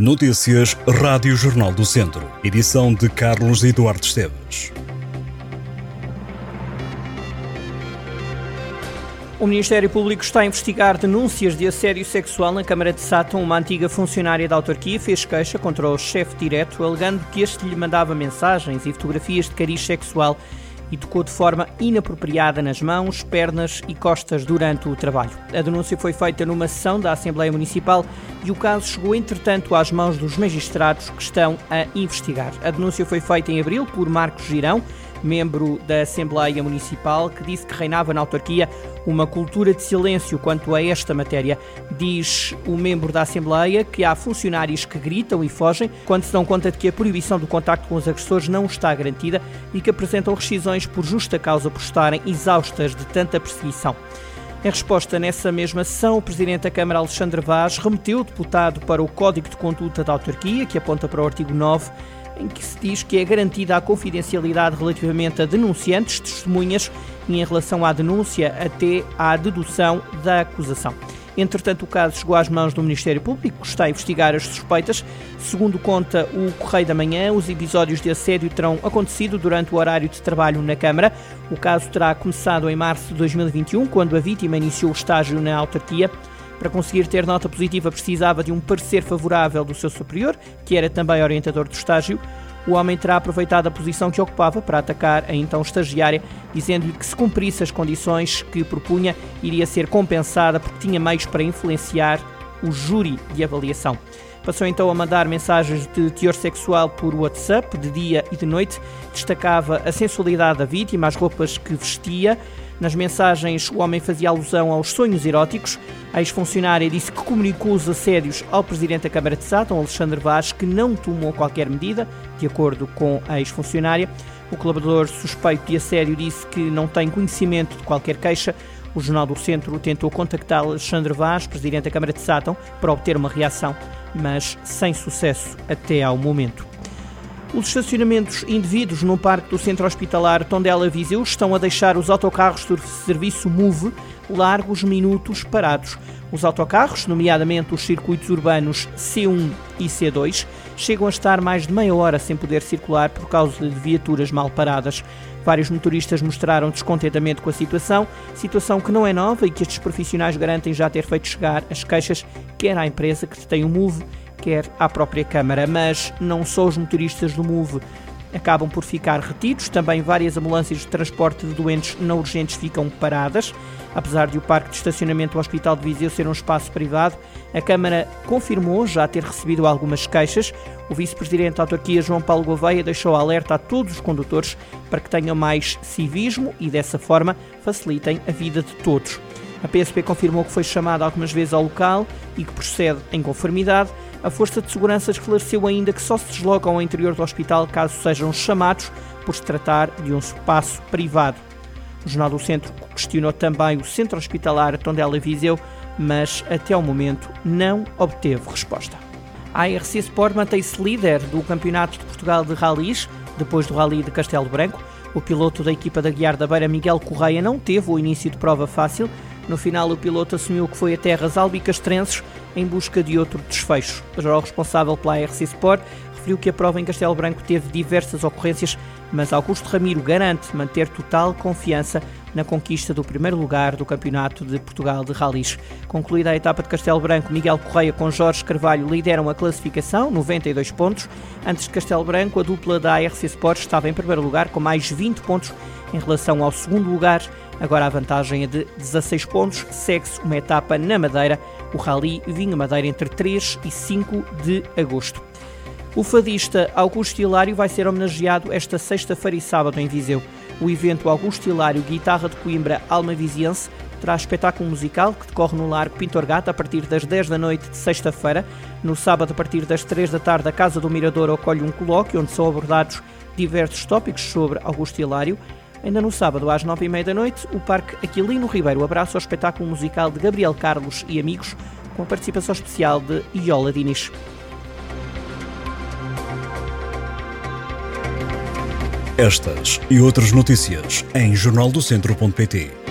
Notícias Rádio Jornal do Centro. Edição de Carlos Eduardo Esteves. O Ministério Público está a investigar denúncias de assédio sexual na Câmara de Sátão. Uma antiga funcionária da autarquia fez queixa contra o chefe direto, alegando que este lhe mandava mensagens e fotografias de cariz sexual e tocou de forma inapropriada nas mãos, pernas e costas durante o trabalho. A denúncia foi feita numa sessão da Assembleia Municipal e o caso chegou, entretanto, às mãos dos magistrados que estão a investigar. A denúncia foi feita em abril por Marcos Girão, membro da Assembleia Municipal, que disse que reinava na autarquia uma cultura de silêncio quanto a esta matéria. Diz o membro da Assembleia que há funcionários que gritam e fogem quando se dão conta de que a proibição do contacto com os agressores não está garantida e que apresentam rescisões por justa causa por estarem exaustas de tanta perseguição. Em resposta nessa mesma sessão, o Presidente da Câmara, Alexandre Vaz, remeteu o deputado para o Código de Conduta da Autarquia, que aponta para o artigo 9, em que se diz que é garantida a confidencialidade relativamente a denunciantes, testemunhas e em relação à denúncia até à dedução da acusação. Entretanto, o caso chegou às mãos do Ministério Público, que está a investigar as suspeitas. Segundo conta o Correio da Manhã, os episódios de assédio terão acontecido durante o horário de trabalho na Câmara. O caso terá começado em março de 2021, quando a vítima iniciou o estágio na autarquia. Para conseguir ter nota positiva, precisava de um parecer favorável do seu superior, que era também orientador do estágio. O homem terá aproveitado a posição que ocupava para atacar a então estagiária, dizendo-lhe que se cumprisse as condições que propunha, iria ser compensada porque tinha meios para influenciar o júri de avaliação. Passou então a mandar mensagens de teor sexual por WhatsApp, de dia e de noite. Destacava a sensualidade da vítima, as roupas que vestia. Nas mensagens, o homem fazia alusão aos sonhos eróticos. A ex-funcionária disse que comunicou os assédios ao presidente da Câmara de Sátão, Alexandre Vaz, que não tomou qualquer medida, de acordo com a ex-funcionária. O colaborador suspeito de assédio disse que não tem conhecimento de qualquer queixa. O Jornal do Centro tentou contactar Alexandre Vaz, presidente da Câmara de Sátão, para obter uma reação mas sem sucesso até ao momento. Os estacionamentos indevidos no parque do Centro Hospitalar Tondela Viseu estão a deixar os autocarros do serviço MOVE largos minutos parados. Os autocarros, nomeadamente os circuitos urbanos C1 e C2, chegam a estar mais de meia hora sem poder circular por causa de viaturas mal paradas. Vários motoristas mostraram descontentamento com a situação, situação que não é nova e que estes profissionais garantem já ter feito chegar as queixas quer à empresa que detém o MOVE, quer à própria Câmara. Mas não só os motoristas do MOVE acabam por ficar retidos. Também várias ambulâncias de transporte de doentes não urgentes ficam paradas. Apesar de o parque de estacionamento do Hospital de Viseu ser um espaço privado, a Câmara confirmou já ter recebido algumas queixas. O vice-presidente da autarquia, João Paulo Gouveia, deixou alerta a todos os condutores para que tenham mais civismo e, dessa forma, facilitem a vida de todos. A PSP confirmou que foi chamada algumas vezes ao local e que procede em conformidade. A Força de Segurança esclareceu ainda que só se deslocam ao interior do hospital caso sejam chamados por se tratar de um espaço privado. O Jornal do Centro questionou também o Centro Hospitalar Tondela Viseu, mas até ao momento não obteve resposta. A ARC Sport mantém-se líder do Campeonato de Portugal de Rallys, depois do Rally de Castelo Branco. O piloto da equipa da Guiar da Beira, Miguel Correia, não teve o início de prova fácil, no final, o piloto assumiu que foi a terras albicastrenses em busca de outro desfecho. O responsável pela RC Sport referiu que a prova em Castelo Branco teve diversas ocorrências, mas Augusto Ramiro garante manter total confiança na conquista do primeiro lugar do Campeonato de Portugal de Rallys. Concluída a etapa de Castelo Branco, Miguel Correia com Jorge Carvalho lideram a classificação, 92 pontos. Antes de Castelo Branco, a dupla da ARC Sport estava em primeiro lugar com mais 20 pontos em relação ao segundo lugar. Agora a vantagem é de 16 pontos. Segue-se uma etapa na Madeira, o Rally Vinho Madeira entre 3 e 5 de agosto. O fadista Augusto Hilário vai ser homenageado esta sexta-feira e sábado em Viseu. O evento Augusto Hilário Guitarra de Coimbra Alma Viziense terá espetáculo musical que decorre no Largo Pintor Gata a partir das 10 da noite de sexta-feira. No sábado, a partir das 3 da tarde, a Casa do Mirador acolhe um colóquio onde são abordados diversos tópicos sobre Augusto Hilário. Ainda no sábado, às nove e meia da noite, o Parque Aquilino Ribeiro abraça o espetáculo musical de Gabriel Carlos e amigos, com a participação especial de Iola Diniz. Estas e outras notícias em jornaldocentro.pt